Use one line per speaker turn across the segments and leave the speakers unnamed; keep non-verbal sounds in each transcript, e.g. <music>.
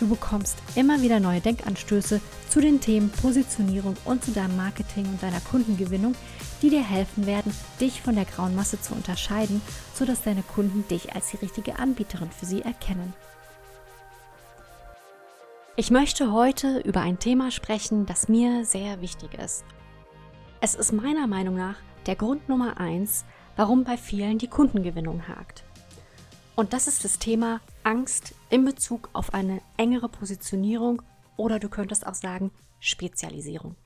Du bekommst immer wieder neue Denkanstöße zu den Themen Positionierung und zu deinem Marketing und deiner Kundengewinnung, die dir helfen werden, dich von der grauen Masse zu unterscheiden, sodass deine Kunden dich als die richtige Anbieterin für sie erkennen. Ich möchte heute über ein Thema sprechen, das mir sehr wichtig ist. Es ist meiner Meinung nach der Grund Nummer eins, warum bei vielen die Kundengewinnung hakt. Und das ist das Thema Angst in Bezug auf eine engere Positionierung oder du könntest auch sagen Spezialisierung.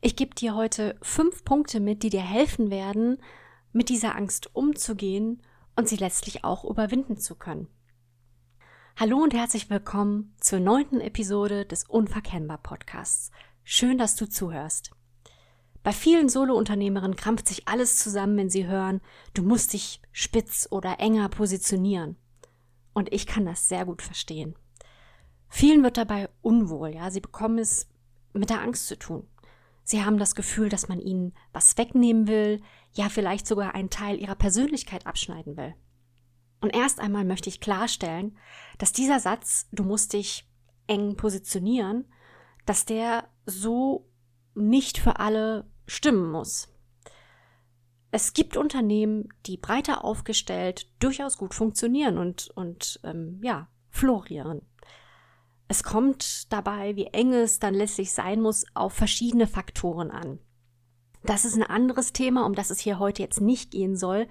Ich gebe dir heute fünf Punkte mit, die dir helfen werden, mit dieser Angst umzugehen und sie letztlich auch überwinden zu können. Hallo und herzlich willkommen zur neunten Episode des Unverkennbar Podcasts. Schön, dass du zuhörst. Bei vielen Solo-Unternehmerinnen krampft sich alles zusammen, wenn sie hören, du musst dich spitz oder enger positionieren. Und ich kann das sehr gut verstehen. Vielen wird dabei unwohl, ja, sie bekommen es mit der Angst zu tun. Sie haben das Gefühl, dass man ihnen was wegnehmen will, ja, vielleicht sogar einen Teil ihrer Persönlichkeit abschneiden will. Und erst einmal möchte ich klarstellen, dass dieser Satz, du musst dich eng positionieren, dass der so nicht für alle stimmen muss. Es gibt Unternehmen, die breiter aufgestellt durchaus gut funktionieren und, und ähm, ja, florieren. Es kommt dabei, wie eng es dann letztlich sein muss, auf verschiedene Faktoren an. Das ist ein anderes Thema, um das es hier heute jetzt nicht gehen soll.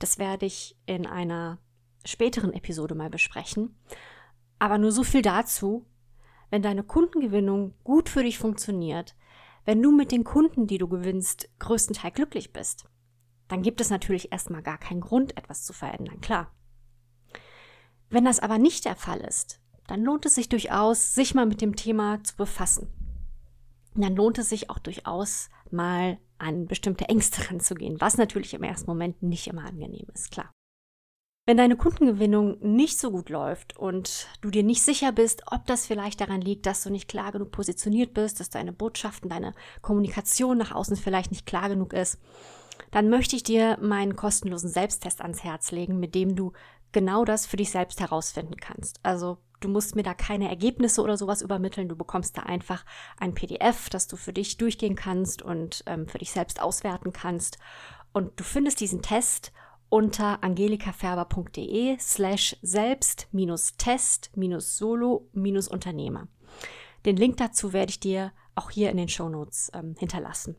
Das werde ich in einer späteren Episode mal besprechen. Aber nur so viel dazu. Wenn deine Kundengewinnung gut für dich funktioniert, wenn du mit den Kunden, die du gewinnst, größtenteils glücklich bist, dann gibt es natürlich erstmal gar keinen Grund, etwas zu verändern, klar. Wenn das aber nicht der Fall ist, dann lohnt es sich durchaus, sich mal mit dem Thema zu befassen. dann lohnt es sich auch durchaus mal an bestimmte Ängste ranzugehen, was natürlich im ersten Moment nicht immer angenehm ist, klar. Wenn deine Kundengewinnung nicht so gut läuft und du dir nicht sicher bist, ob das vielleicht daran liegt, dass du nicht klar genug positioniert bist, dass deine Botschaften, deine Kommunikation nach außen vielleicht nicht klar genug ist, dann möchte ich dir meinen kostenlosen Selbsttest ans Herz legen, mit dem du genau das für dich selbst herausfinden kannst. Also du musst mir da keine Ergebnisse oder sowas übermitteln, du bekommst da einfach ein PDF, das du für dich durchgehen kannst und ähm, für dich selbst auswerten kannst. Und du findest diesen Test unter angelikaferber.de slash selbst-test-solo-unternehmer. Den Link dazu werde ich dir auch hier in den Shownotes ähm, hinterlassen.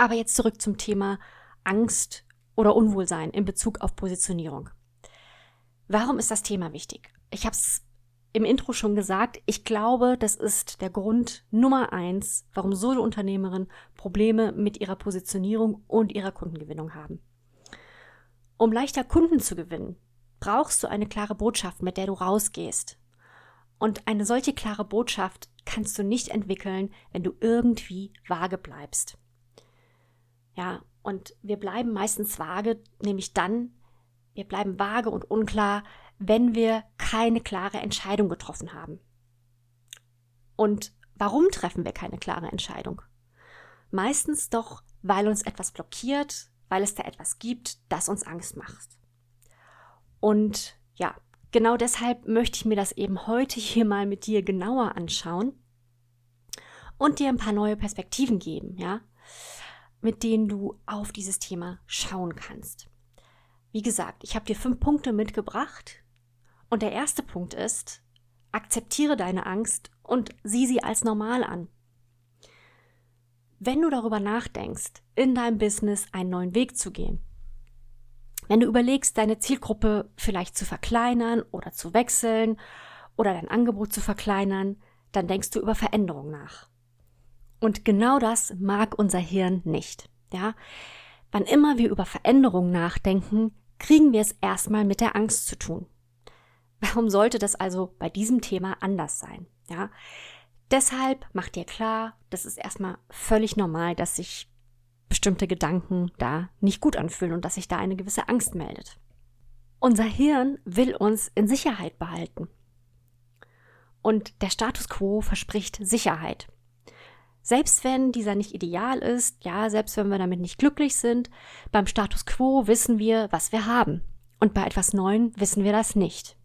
Aber jetzt zurück zum Thema Angst oder Unwohlsein in Bezug auf Positionierung. Warum ist das Thema wichtig? Ich habe es im Intro schon gesagt, ich glaube, das ist der Grund Nummer eins, warum Solo-Unternehmerinnen Probleme mit ihrer Positionierung und ihrer Kundengewinnung haben. Um leichter Kunden zu gewinnen, brauchst du eine klare Botschaft, mit der du rausgehst. Und eine solche klare Botschaft kannst du nicht entwickeln, wenn du irgendwie vage bleibst. Ja, und wir bleiben meistens vage, nämlich dann, wir bleiben vage und unklar, wenn wir keine klare Entscheidung getroffen haben. Und warum treffen wir keine klare Entscheidung? Meistens doch, weil uns etwas blockiert, weil es da etwas gibt, das uns Angst macht. Und ja, genau deshalb möchte ich mir das eben heute hier mal mit dir genauer anschauen und dir ein paar neue Perspektiven geben, ja, mit denen du auf dieses Thema schauen kannst. Wie gesagt, ich habe dir fünf Punkte mitgebracht und der erste Punkt ist, akzeptiere deine Angst und sieh sie als normal an. Wenn du darüber nachdenkst, in deinem Business einen neuen Weg zu gehen, wenn du überlegst, deine Zielgruppe vielleicht zu verkleinern oder zu wechseln oder dein Angebot zu verkleinern, dann denkst du über Veränderung nach. Und genau das mag unser Hirn nicht. Ja? Wann immer wir über Veränderung nachdenken, kriegen wir es erstmal mit der Angst zu tun. Warum sollte das also bei diesem Thema anders sein? Ja? Deshalb mach dir klar, das ist erstmal völlig normal, dass sich bestimmte Gedanken da nicht gut anfühlen und dass sich da eine gewisse Angst meldet. Unser Hirn will uns in Sicherheit behalten. Und der Status quo verspricht Sicherheit. Selbst wenn dieser nicht ideal ist, ja, selbst wenn wir damit nicht glücklich sind, beim Status quo wissen wir, was wir haben. Und bei etwas Neuem wissen wir das nicht.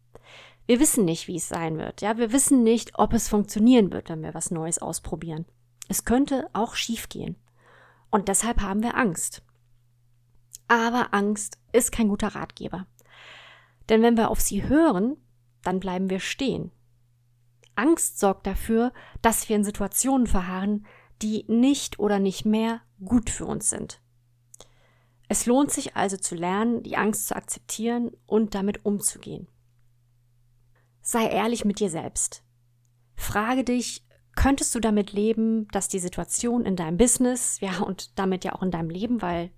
Wir wissen nicht, wie es sein wird. Ja, wir wissen nicht, ob es funktionieren wird, wenn wir was Neues ausprobieren. Es könnte auch schiefgehen. Und deshalb haben wir Angst. Aber Angst ist kein guter Ratgeber. Denn wenn wir auf sie hören, dann bleiben wir stehen. Angst sorgt dafür, dass wir in Situationen verharren, die nicht oder nicht mehr gut für uns sind. Es lohnt sich also zu lernen, die Angst zu akzeptieren und damit umzugehen. Sei ehrlich mit dir selbst. Frage dich, könntest du damit leben, dass die Situation in deinem Business, ja, und damit ja auch in deinem Leben, weil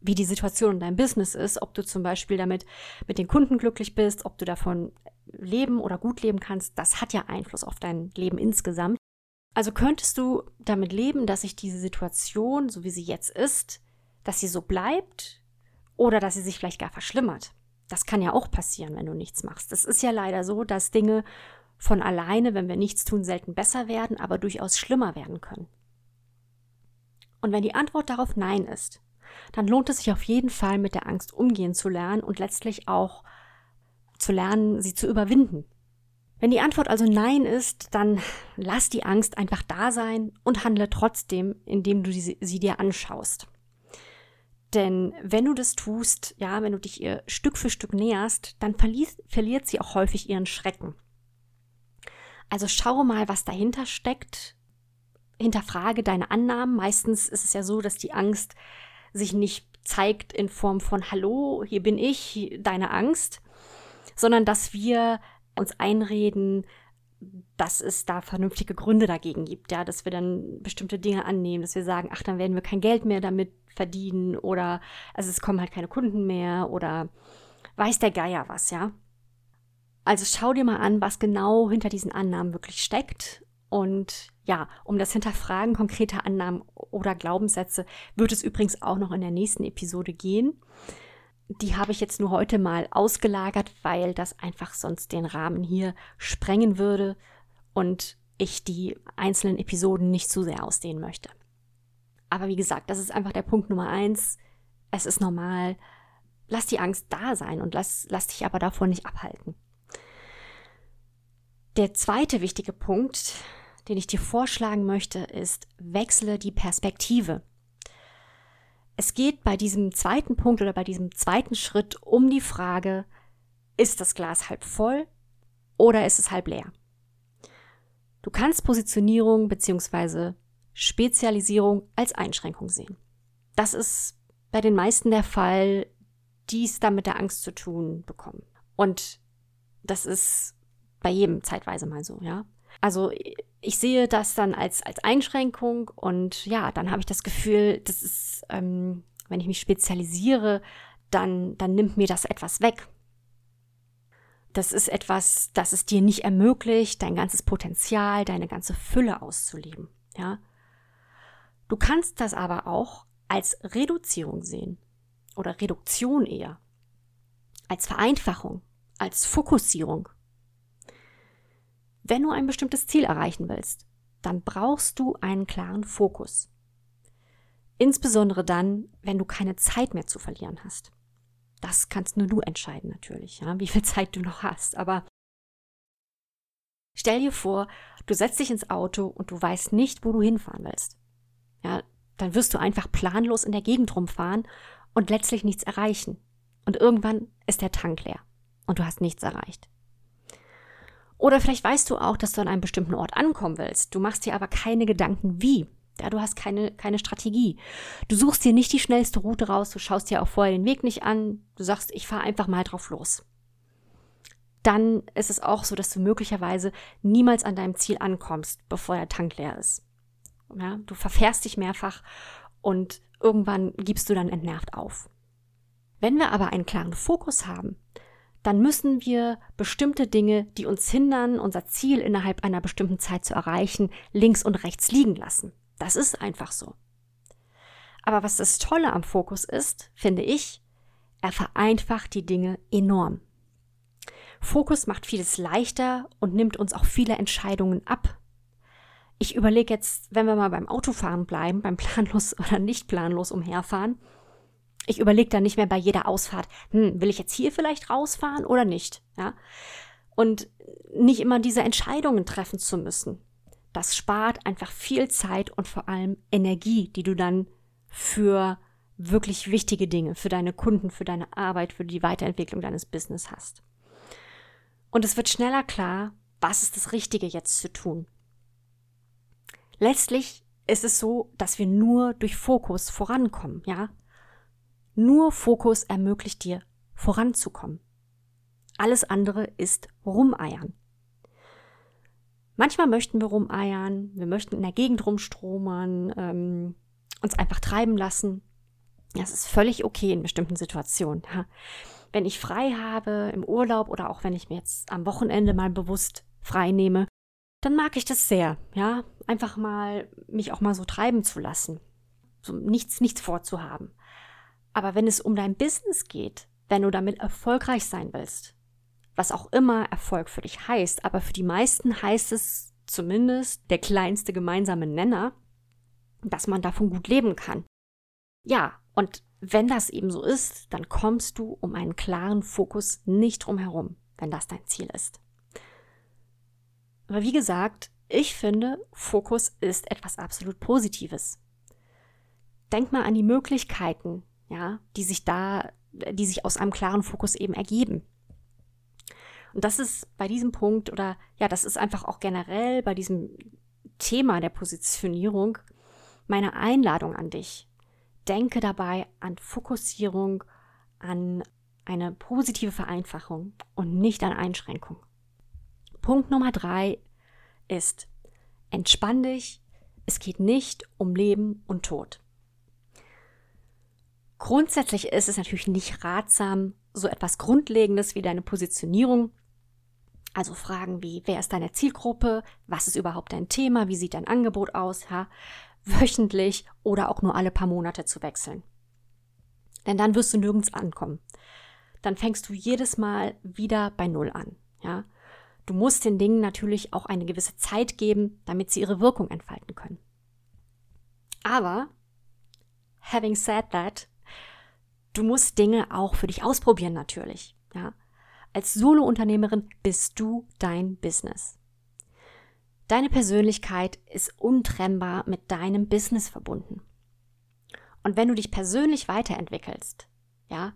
wie die Situation in deinem Business ist, ob du zum Beispiel damit mit den Kunden glücklich bist, ob du davon leben oder gut leben kannst, das hat ja Einfluss auf dein Leben insgesamt. Also könntest du damit leben, dass sich diese Situation, so wie sie jetzt ist, dass sie so bleibt oder dass sie sich vielleicht gar verschlimmert. Das kann ja auch passieren, wenn du nichts machst. Es ist ja leider so, dass Dinge von alleine, wenn wir nichts tun, selten besser werden, aber durchaus schlimmer werden können. Und wenn die Antwort darauf Nein ist, dann lohnt es sich auf jeden Fall mit der Angst umgehen zu lernen und letztlich auch zu lernen, sie zu überwinden. Wenn die Antwort also Nein ist, dann lass die Angst einfach da sein und handle trotzdem, indem du sie, sie dir anschaust. Denn wenn du das tust, ja, wenn du dich ihr Stück für Stück näherst, dann verliert, verliert sie auch häufig ihren Schrecken. Also schau mal, was dahinter steckt. Hinterfrage deine Annahmen. Meistens ist es ja so, dass die Angst sich nicht zeigt in Form von Hallo, hier bin ich, deine Angst, sondern dass wir uns einreden, dass es da vernünftige Gründe dagegen gibt, ja, dass wir dann bestimmte Dinge annehmen, dass wir sagen, ach, dann werden wir kein Geld mehr damit verdienen oder also es kommen halt keine Kunden mehr oder weiß der Geier was, ja. Also schau dir mal an, was genau hinter diesen Annahmen wirklich steckt und ja, um das Hinterfragen konkreter Annahmen oder Glaubenssätze wird es übrigens auch noch in der nächsten Episode gehen. Die habe ich jetzt nur heute mal ausgelagert, weil das einfach sonst den Rahmen hier sprengen würde und ich die einzelnen Episoden nicht zu sehr ausdehnen möchte. Aber wie gesagt, das ist einfach der Punkt Nummer eins. Es ist normal. Lass die Angst da sein und lass, lass dich aber davon nicht abhalten. Der zweite wichtige Punkt, den ich dir vorschlagen möchte, ist, wechsle die Perspektive. Es geht bei diesem zweiten Punkt oder bei diesem zweiten Schritt um die Frage, ist das Glas halb voll oder ist es halb leer? Du kannst Positionierung bzw. Spezialisierung als Einschränkung sehen. Das ist bei den meisten der Fall, die es dann mit der Angst zu tun bekommen. Und das ist bei jedem zeitweise mal so, ja. Also ich sehe das dann als, als Einschränkung und ja, dann habe ich das Gefühl, das ist, ähm, wenn ich mich spezialisiere, dann, dann nimmt mir das etwas weg. Das ist etwas, das es dir nicht ermöglicht, dein ganzes Potenzial, deine ganze Fülle auszuleben. Ja? Du kannst das aber auch als Reduzierung sehen oder Reduktion eher, als Vereinfachung, als Fokussierung. Wenn du ein bestimmtes Ziel erreichen willst, dann brauchst du einen klaren Fokus. Insbesondere dann, wenn du keine Zeit mehr zu verlieren hast. Das kannst nur du entscheiden natürlich, ja, wie viel <laughs> Zeit du noch hast. Aber stell dir vor, du setzt dich ins Auto und du weißt nicht, wo du hinfahren willst. Ja, dann wirst du einfach planlos in der Gegend rumfahren und letztlich nichts erreichen. Und irgendwann ist der Tank leer und du hast nichts erreicht. Oder vielleicht weißt du auch, dass du an einem bestimmten Ort ankommen willst. Du machst dir aber keine Gedanken, wie. Ja, du hast keine, keine Strategie. Du suchst dir nicht die schnellste Route raus, du schaust dir auch vorher den Weg nicht an, du sagst, ich fahre einfach mal drauf los. Dann ist es auch so, dass du möglicherweise niemals an deinem Ziel ankommst, bevor der Tank leer ist. Ja, du verfährst dich mehrfach und irgendwann gibst du dann entnervt auf. Wenn wir aber einen klaren Fokus haben, dann müssen wir bestimmte Dinge, die uns hindern, unser Ziel innerhalb einer bestimmten Zeit zu erreichen, links und rechts liegen lassen. Das ist einfach so. Aber was das Tolle am Fokus ist, finde ich, er vereinfacht die Dinge enorm. Fokus macht vieles leichter und nimmt uns auch viele Entscheidungen ab. Ich überlege jetzt, wenn wir mal beim Autofahren bleiben, beim <laughs> planlos oder nicht planlos umherfahren, ich überlege dann nicht mehr bei jeder Ausfahrt, hm, will ich jetzt hier vielleicht rausfahren oder nicht, ja? Und nicht immer diese Entscheidungen treffen zu müssen. Das spart einfach viel Zeit und vor allem Energie, die du dann für wirklich wichtige Dinge, für deine Kunden, für deine Arbeit, für die Weiterentwicklung deines Business hast. Und es wird schneller klar, was ist das Richtige jetzt zu tun. Letztlich ist es so, dass wir nur durch Fokus vorankommen, ja? Nur Fokus ermöglicht dir, voranzukommen. Alles andere ist Rumeiern. Manchmal möchten wir rumeiern, wir möchten in der Gegend rumstromern, ähm, uns einfach treiben lassen. Das ist völlig okay in bestimmten Situationen. Wenn ich frei habe im Urlaub oder auch wenn ich mir jetzt am Wochenende mal bewusst frei nehme, dann mag ich das sehr, ja, einfach mal mich auch mal so treiben zu lassen, so nichts, nichts vorzuhaben. Aber wenn es um dein Business geht, wenn du damit erfolgreich sein willst, was auch immer Erfolg für dich heißt, aber für die meisten heißt es zumindest der kleinste gemeinsame Nenner, dass man davon gut leben kann. Ja, und wenn das eben so ist, dann kommst du um einen klaren Fokus nicht drum herum, wenn das dein Ziel ist. Aber wie gesagt, ich finde, Fokus ist etwas absolut Positives. Denk mal an die Möglichkeiten, ja, die sich da, die sich aus einem klaren Fokus eben ergeben. Und das ist bei diesem Punkt oder ja, das ist einfach auch generell bei diesem Thema der Positionierung meine Einladung an dich. Denke dabei an Fokussierung, an eine positive Vereinfachung und nicht an Einschränkung. Punkt Nummer drei ist, entspann dich, es geht nicht um Leben und Tod. Grundsätzlich ist es natürlich nicht ratsam, so etwas Grundlegendes wie deine Positionierung, also Fragen wie, wer ist deine Zielgruppe, was ist überhaupt dein Thema, wie sieht dein Angebot aus, ja, wöchentlich oder auch nur alle paar Monate zu wechseln. Denn dann wirst du nirgends ankommen. Dann fängst du jedes Mal wieder bei Null an, ja. Du musst den Dingen natürlich auch eine gewisse Zeit geben, damit sie ihre Wirkung entfalten können. Aber, having said that, Du musst Dinge auch für dich ausprobieren natürlich. Ja. Als Solo-Unternehmerin bist du dein Business. Deine Persönlichkeit ist untrennbar mit deinem Business verbunden. Und wenn du dich persönlich weiterentwickelst, ja,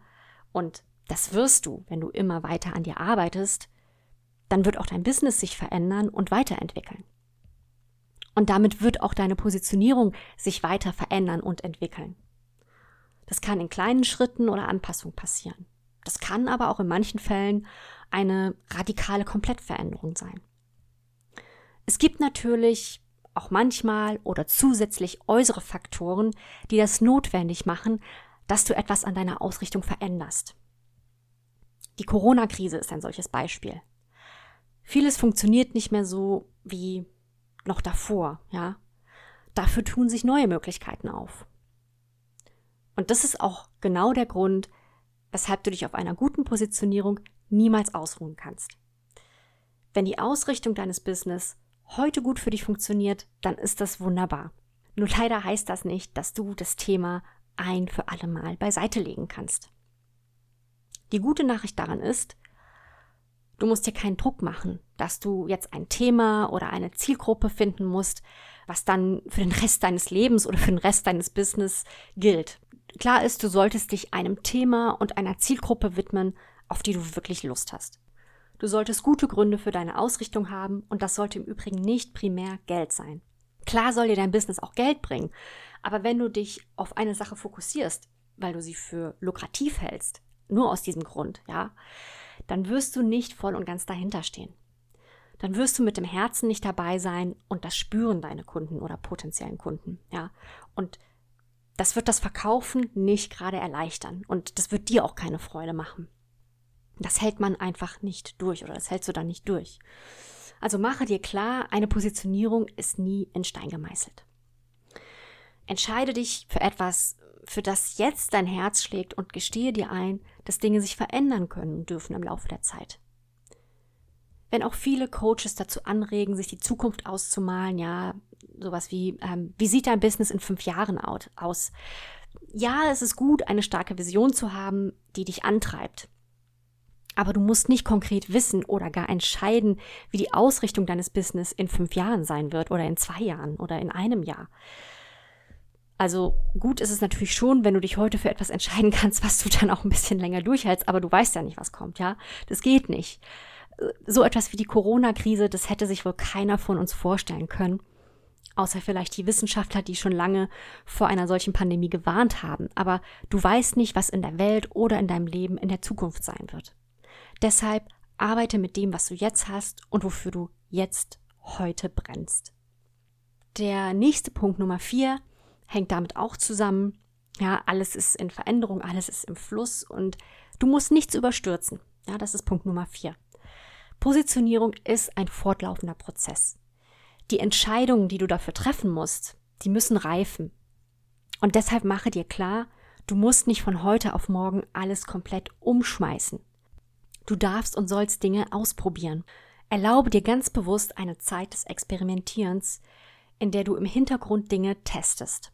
und das wirst du, wenn du immer weiter an dir arbeitest, dann wird auch dein Business sich verändern und weiterentwickeln. Und damit wird auch deine Positionierung sich weiter verändern und entwickeln. Das kann in kleinen Schritten oder Anpassungen passieren. Das kann aber auch in manchen Fällen eine radikale Komplettveränderung sein. Es gibt natürlich auch manchmal oder zusätzlich äußere Faktoren, die das notwendig machen, dass du etwas an deiner Ausrichtung veränderst. Die Corona-Krise ist ein solches Beispiel. Vieles funktioniert nicht mehr so wie noch davor, ja. Dafür tun sich neue Möglichkeiten auf. Und das ist auch genau der Grund, weshalb du dich auf einer guten Positionierung niemals ausruhen kannst. Wenn die Ausrichtung deines Business heute gut für dich funktioniert, dann ist das wunderbar. Nur leider heißt das nicht, dass du das Thema ein für alle Mal beiseite legen kannst. Die gute Nachricht daran ist, du musst dir keinen Druck machen, dass du jetzt ein Thema oder eine Zielgruppe finden musst, was dann für den Rest deines Lebens oder für den Rest deines Business gilt. Klar ist, du solltest dich einem Thema und einer Zielgruppe widmen, auf die du wirklich Lust hast. Du solltest gute Gründe für deine Ausrichtung haben und das sollte im Übrigen nicht primär Geld sein. Klar soll dir dein Business auch Geld bringen, aber wenn du dich auf eine Sache fokussierst, weil du sie für lukrativ hältst, nur aus diesem Grund, ja, dann wirst du nicht voll und ganz dahinter stehen. Dann wirst du mit dem Herzen nicht dabei sein und das spüren deine Kunden oder potenziellen Kunden, ja. Und das wird das Verkaufen nicht gerade erleichtern und das wird dir auch keine Freude machen. Das hält man einfach nicht durch oder das hältst du dann nicht durch. Also mache dir klar, eine Positionierung ist nie in Stein gemeißelt. Entscheide dich für etwas, für das jetzt dein Herz schlägt und gestehe dir ein, dass Dinge sich verändern können und dürfen im Laufe der Zeit. Wenn auch viele Coaches dazu anregen, sich die Zukunft auszumalen, ja, sowas wie, ähm, wie sieht dein Business in fünf Jahren aus? Ja, es ist gut, eine starke Vision zu haben, die dich antreibt. Aber du musst nicht konkret wissen oder gar entscheiden, wie die Ausrichtung deines Business in fünf Jahren sein wird oder in zwei Jahren oder in einem Jahr. Also gut ist es natürlich schon, wenn du dich heute für etwas entscheiden <laughs> kannst, was du dann auch ein bisschen länger durchhältst, aber du weißt ja nicht, was kommt, ja? Das geht nicht. So etwas wie die Corona-Krise, das hätte sich wohl keiner von uns vorstellen können. Außer vielleicht die Wissenschaftler, die schon lange vor einer solchen Pandemie gewarnt haben. Aber du weißt nicht, was in der Welt oder in deinem Leben in der Zukunft sein wird. Deshalb arbeite mit dem, was du jetzt hast und wofür du jetzt heute brennst. Der nächste Punkt Nummer vier hängt damit auch zusammen. Ja, alles ist in Veränderung, alles ist im Fluss und du musst nichts überstürzen. Ja, das ist Punkt Nummer vier. Positionierung ist ein fortlaufender Prozess. Die Entscheidungen, die du dafür treffen musst, die müssen reifen. Und deshalb mache dir klar, du musst nicht von heute auf morgen alles komplett umschmeißen. Du darfst und sollst Dinge ausprobieren. Erlaube dir ganz bewusst eine Zeit des Experimentierens, in der du im Hintergrund Dinge testest.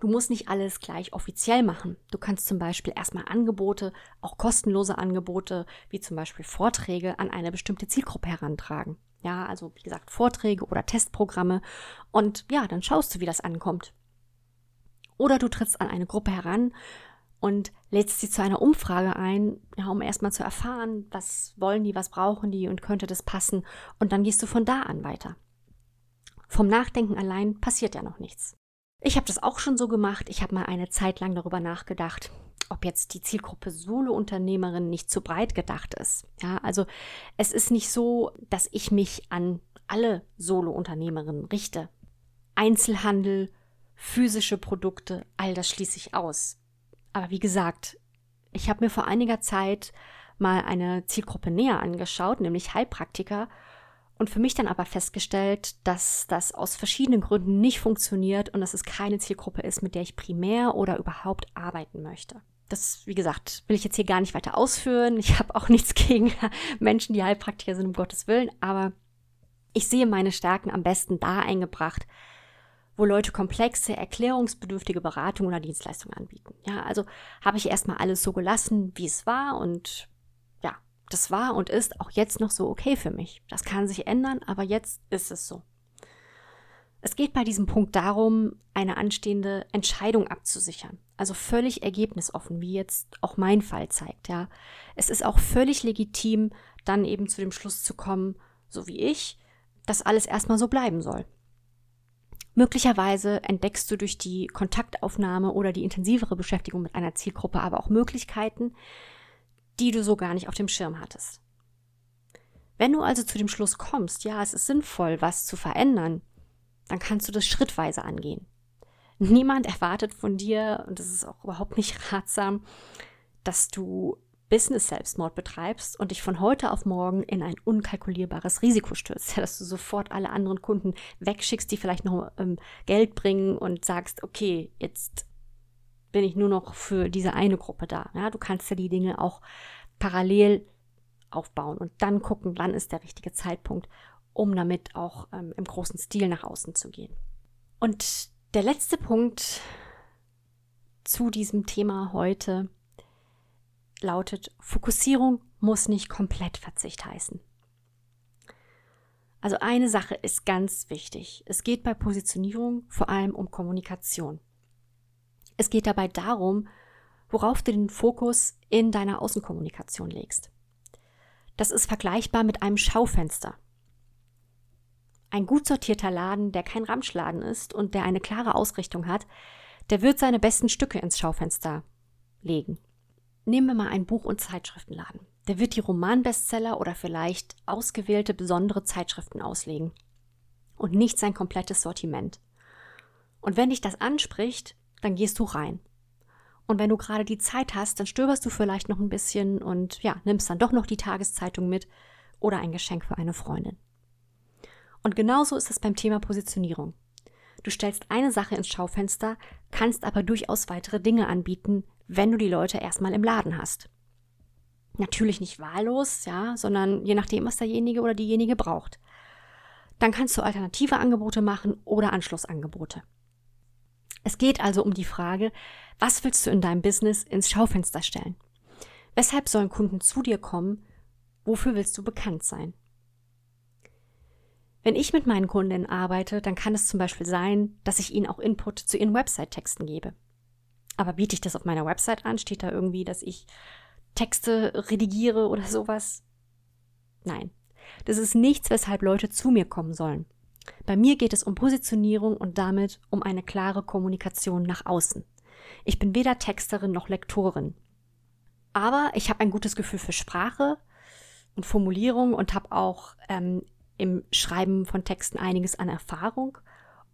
Du musst nicht alles gleich offiziell machen. Du kannst zum Beispiel erstmal Angebote, auch kostenlose Angebote, wie zum Beispiel Vorträge an eine bestimmte Zielgruppe herantragen. Ja, also wie gesagt, Vorträge oder Testprogramme. Und ja, dann schaust du, wie das ankommt. Oder du trittst an eine Gruppe heran und lädst sie zu einer Umfrage ein, ja, um erstmal zu erfahren, was wollen die, was brauchen die und könnte das passen. Und dann gehst du von da an weiter. Vom Nachdenken allein passiert ja noch nichts. Ich habe das auch schon so gemacht. Ich habe mal eine Zeit lang darüber nachgedacht, ob jetzt die Zielgruppe Solo-Unternehmerin nicht zu breit gedacht ist. Ja, also es ist nicht so, dass ich mich an alle Solo-Unternehmerinnen richte. Einzelhandel, physische Produkte, all das schließe ich aus. Aber wie gesagt, ich habe mir vor einiger Zeit mal eine Zielgruppe näher angeschaut, nämlich Heilpraktiker, und für mich dann aber festgestellt, dass das aus verschiedenen Gründen nicht funktioniert und dass es keine Zielgruppe ist, mit der ich primär oder überhaupt arbeiten möchte. Das, wie gesagt, will ich jetzt hier gar nicht weiter ausführen. Ich habe auch <laughs> nichts gegen Menschen, die Heilpraktiker sind, um Gottes Willen, aber ich sehe meine Stärken am besten da eingebracht, wo Leute komplexe, erklärungsbedürftige Beratung oder Dienstleistungen anbieten. Ja, also habe ich erstmal alles so gelassen, wie es war und das war und ist auch jetzt noch so okay für mich. Das kann sich ändern, aber jetzt ist es so. Es geht bei diesem Punkt darum, eine anstehende Entscheidung abzusichern. Also völlig ergebnisoffen, wie jetzt auch mein Fall zeigt, ja. Es ist auch völlig legitim, dann eben zu dem Schluss zu kommen, so wie ich, dass alles erstmal so bleiben soll. Möglicherweise entdeckst du durch die Kontaktaufnahme oder die intensivere Beschäftigung mit einer Zielgruppe aber auch Möglichkeiten, die du so gar nicht auf dem Schirm hattest. Wenn du also zu dem Schluss kommst, ja, es ist sinnvoll, was zu verändern, dann kannst du das schrittweise angehen. Niemand erwartet von dir, und das ist auch überhaupt nicht <laughs> ratsam, dass du Business-Selbstmord betreibst und dich von heute auf morgen in ein unkalkulierbares Risiko stürzt, <laughs> dass du sofort alle anderen Kunden wegschickst, die vielleicht noch ähm, Geld bringen und sagst, okay, jetzt bin ich nur noch für diese eine Gruppe da. Ja, du kannst ja die Dinge auch parallel aufbauen und dann gucken, wann ist der richtige Zeitpunkt, um damit auch ähm, im großen Stil nach außen zu gehen. Und der letzte Punkt zu diesem Thema heute lautet, Fokussierung muss nicht komplett Verzicht heißen. Also eine Sache ist ganz wichtig. Es geht bei Positionierung vor allem um Kommunikation. Es geht dabei darum, worauf du den Fokus in deiner Außenkommunikation legst. Das ist vergleichbar mit einem Schaufenster. Ein gut sortierter Laden, der kein Ramschladen ist und der eine klare Ausrichtung hat, der wird seine besten Stücke ins Schaufenster legen. Nehmen wir mal einen Buch- und Zeitschriftenladen. Der wird die Romanbestseller oder vielleicht ausgewählte besondere Zeitschriften auslegen und nicht sein komplettes Sortiment. Und wenn dich das anspricht, dann gehst du rein. Und wenn du gerade die Zeit hast, dann stöberst du vielleicht noch ein bisschen und ja, nimmst dann doch noch die Tageszeitung mit oder ein Geschenk für eine Freundin. Und genauso ist es beim Thema Positionierung. Du stellst eine Sache ins Schaufenster, kannst aber durchaus weitere Dinge anbieten, wenn du die Leute erstmal im Laden hast. Natürlich nicht wahllos, ja, sondern je nachdem, was derjenige oder diejenige braucht. Dann kannst du alternative Angebote machen oder Anschlussangebote. Es geht also um die Frage, was willst du in deinem Business ins Schaufenster stellen? Weshalb sollen Kunden zu dir kommen? Wofür willst du bekannt sein? Wenn ich mit meinen Kundinnen arbeite, dann kann es zum Beispiel sein, dass ich ihnen auch Input zu ihren Website-Texten gebe. Aber biete ich das auf meiner Website an? Steht da irgendwie, dass ich Texte redigiere oder sowas? Nein. Das ist nichts, weshalb Leute zu mir kommen sollen. Bei mir geht es um Positionierung und damit um eine klare Kommunikation nach außen. Ich bin weder Texterin noch Lektorin. Aber ich habe ein gutes Gefühl für Sprache und Formulierung und habe auch ähm, im Schreiben von Texten einiges an Erfahrung.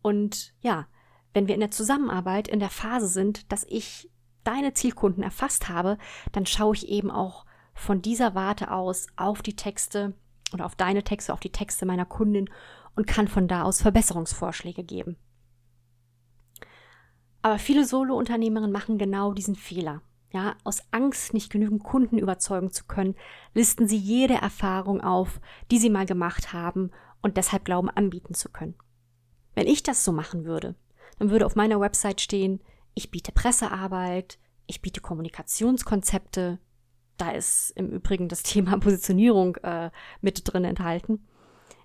Und ja, wenn wir in der Zusammenarbeit in der Phase sind, dass ich deine Zielkunden erfasst habe, dann schaue ich eben auch von dieser Warte aus auf die Texte oder auf deine Texte, auf die Texte meiner Kundin und kann von da aus Verbesserungsvorschläge geben. Aber viele Solo-Unternehmerinnen machen genau diesen Fehler. Ja, aus Angst, nicht genügend Kunden überzeugen zu können, listen sie jede Erfahrung auf, die sie mal gemacht haben und deshalb glauben, anbieten zu können. Wenn ich das so machen würde, dann würde auf meiner Website stehen, ich biete Pressearbeit, ich biete Kommunikationskonzepte, da ist im Übrigen das <laughs> Thema Positionierung äh, mit drin enthalten.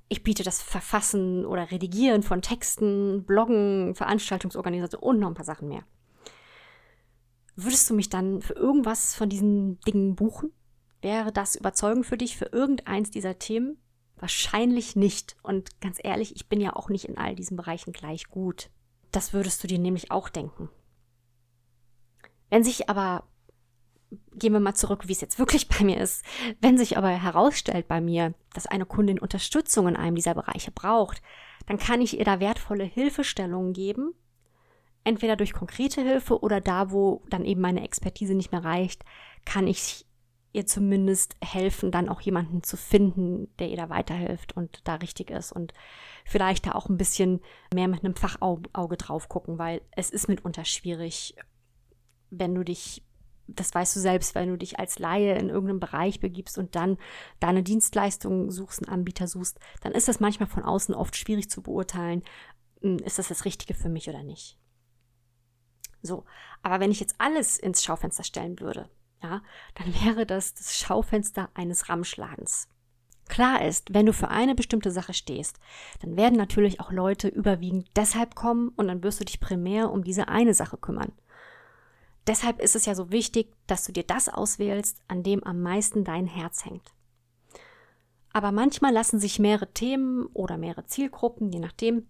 Ich biete das Verfassen oder Redigieren von Texten, Bloggen, Veranstaltungsorganisation und noch ein paar Sachen mehr. Würdest du mich dann für irgendwas von diesen Dingen buchen? Wäre das überzeugend für dich für irgendeins dieser Themen? Wahrscheinlich nicht. Und ganz ehrlich, ich bin ja auch nicht in all diesen Bereichen gleich gut. Das würdest du dir nämlich auch denken. Wenn sich aber, gehen wir mal zurück, wie es jetzt wirklich bei mir ist, wenn sich aber herausstellt bei mir, dass eine Kundin Unterstützung in einem dieser Bereiche braucht, dann kann ich ihr da wertvolle Hilfestellungen geben, entweder durch konkrete Hilfe oder da, wo dann eben meine Expertise nicht mehr reicht, kann ich ihr zumindest helfen, dann auch jemanden zu finden, der ihr da weiterhilft und da richtig ist und vielleicht da auch ein bisschen mehr mit einem Fachauge drauf gucken, weil es ist mitunter schwierig, wenn du dich, das weißt du selbst, wenn du dich als Laie in irgendeinem Bereich begibst und dann deine Dienstleistung suchst, einen Anbieter suchst, dann ist das manchmal von außen oft schwierig zu beurteilen, hm, ist das das Richtige für mich oder nicht. So, aber wenn ich jetzt alles ins Schaufenster stellen würde, ja, dann <laughs> wäre das das Schaufenster eines Ramschladens. Klar ist, wenn du für eine bestimmte Sache stehst, dann werden natürlich auch Leute überwiegend deshalb kommen und dann wirst du dich primär um diese eine Sache kümmern. Deshalb ist es ja so wichtig, dass du dir das auswählst, an dem am meisten dein Herz hängt. Aber manchmal lassen sich mehrere Themen oder mehrere Zielgruppen, je nachdem,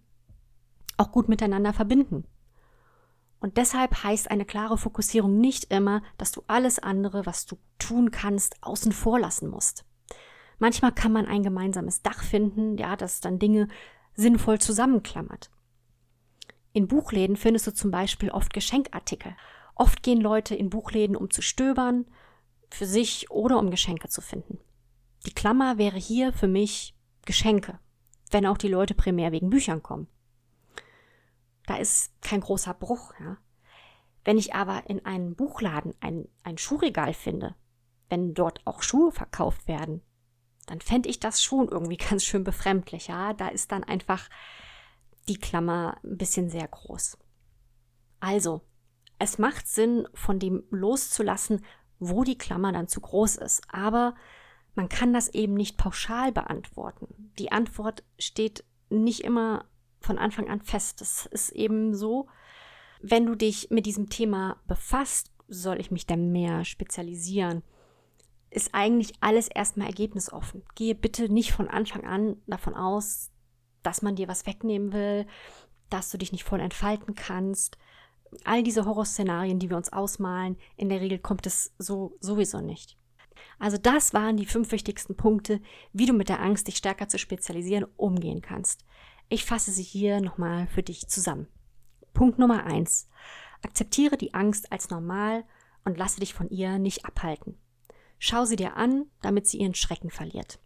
auch gut miteinander verbinden. Und deshalb heißt eine klare Fokussierung nicht immer, dass du alles andere, was du tun kannst, außen vor lassen musst. Manchmal kann man ein gemeinsames Dach finden, ja, das dann Dinge sinnvoll zusammenklammert. In Buchläden findest du zum Beispiel oft Geschenkartikel. Oft gehen Leute in Buchläden, um zu stöbern, für sich oder um Geschenke zu finden. Die Klammer wäre hier für mich Geschenke, wenn auch die Leute primär wegen Büchern kommen. Da ist kein großer Bruch. Ja. Wenn ich aber in einem Buchladen ein, ein Schuhregal finde, wenn dort auch Schuhe verkauft werden, dann fände ich das schon irgendwie <laughs> ganz schön befremdlich. Ja. Da ist dann einfach die Klammer ein bisschen sehr groß. Also, es macht Sinn, von dem loszulassen, wo die Klammer dann zu groß ist. Aber man kann das eben nicht pauschal beantworten. Die Antwort steht nicht immer von Anfang an fest. Das ist eben so, wenn du dich mit diesem Thema befasst, soll ich mich dann mehr spezialisieren, ist eigentlich alles erstmal ergebnisoffen. Gehe bitte nicht von Anfang an davon aus, dass man dir was wegnehmen will, dass du dich nicht voll entfalten kannst. All diese Horrorszenarien, die wir uns ausmalen, in der Regel kommt es so sowieso nicht. Also das waren die fünf wichtigsten Punkte, wie du mit der Angst, dich stärker zu spezialisieren, umgehen kannst. Ich fasse sie hier nochmal für dich zusammen. Punkt Nummer eins: Akzeptiere die Angst als normal und lasse dich von ihr nicht abhalten. Schau sie dir an, damit sie ihren Schrecken verliert.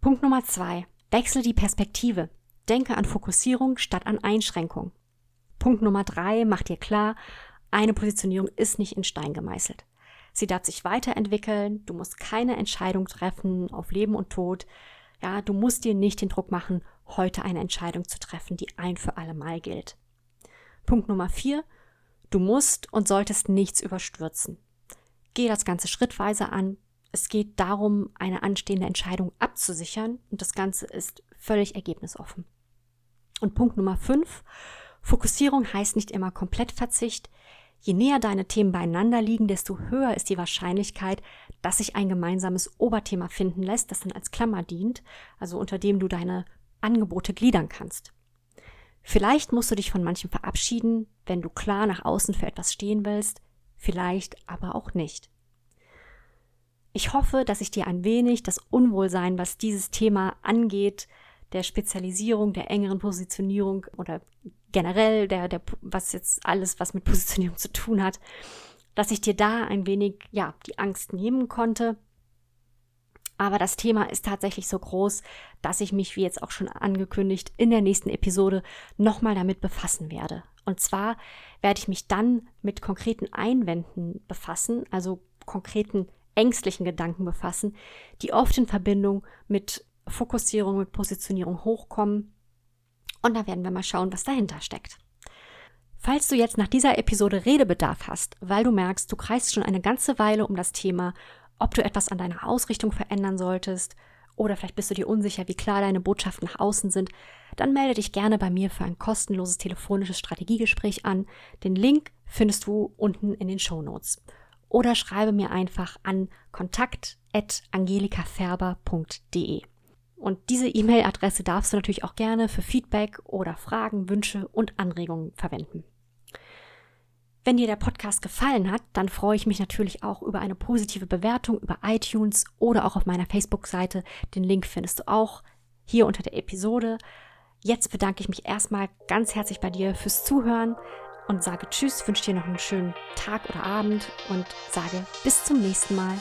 Punkt Nummer zwei: Wechsle die Perspektive. Denke an Fokussierung statt an Einschränkung. Punkt Nummer drei, mach dir klar, eine Positionierung ist nicht in Stein gemeißelt. Sie darf sich weiterentwickeln, du musst keine Entscheidung treffen auf Leben und Tod. Ja, du musst dir nicht den Druck machen, heute eine Entscheidung zu treffen, die ein für alle Mal gilt. Punkt Nummer vier, du musst und solltest nichts überstürzen. Geh das Ganze schrittweise an. Es geht darum, eine anstehende Entscheidung abzusichern und das Ganze ist völlig ergebnisoffen. Und Punkt Nummer fünf, Fokussierung heißt nicht immer Komplettverzicht. Je näher deine Themen beieinander liegen, desto höher ist die Wahrscheinlichkeit, dass sich ein gemeinsames Oberthema finden lässt, das dann als Klammer dient, also unter dem du deine Angebote gliedern kannst. Vielleicht musst du dich von manchem verabschieden, wenn du klar nach außen für etwas stehen willst, vielleicht aber auch nicht. Ich hoffe, dass ich dir ein wenig das Unwohlsein, was dieses Thema angeht, der Spezialisierung, der engeren Positionierung oder generell der, der, was jetzt alles, was mit Positionierung zu tun hat, dass ich dir da ein wenig, ja, die Angst nehmen konnte. Aber das Thema ist tatsächlich so groß, dass ich mich, wie jetzt auch schon angekündigt, in der nächsten Episode nochmal damit befassen werde. Und zwar werde ich mich dann mit konkreten Einwänden befassen, also konkreten ängstlichen Gedanken befassen, die oft in Verbindung mit Fokussierung, mit Positionierung hochkommen. Und da werden wir mal schauen, was dahinter steckt. Falls du jetzt nach dieser Episode Redebedarf hast, weil du merkst, du kreist schon eine ganze Weile um das Thema, ob du etwas an deiner Ausrichtung verändern solltest, oder vielleicht bist du dir unsicher, wie klar deine Botschaften nach außen sind, dann melde dich gerne bei mir für ein kostenloses telefonisches Strategiegespräch an. Den Link findest du unten in den Show Notes oder schreibe mir einfach an kontakt.angelikaferber.de. Und diese E-Mail-Adresse darfst du natürlich auch gerne für Feedback oder Fragen, Wünsche und Anregungen verwenden. Wenn dir der Podcast gefallen hat, dann freue ich mich natürlich auch über eine positive Bewertung über iTunes oder auch auf meiner Facebook-Seite. Den Link findest du auch hier unter der Episode. Jetzt bedanke ich mich erstmal ganz herzlich bei dir fürs Zuhören und sage Tschüss, wünsche dir noch einen schönen Tag oder Abend und sage bis zum nächsten Mal.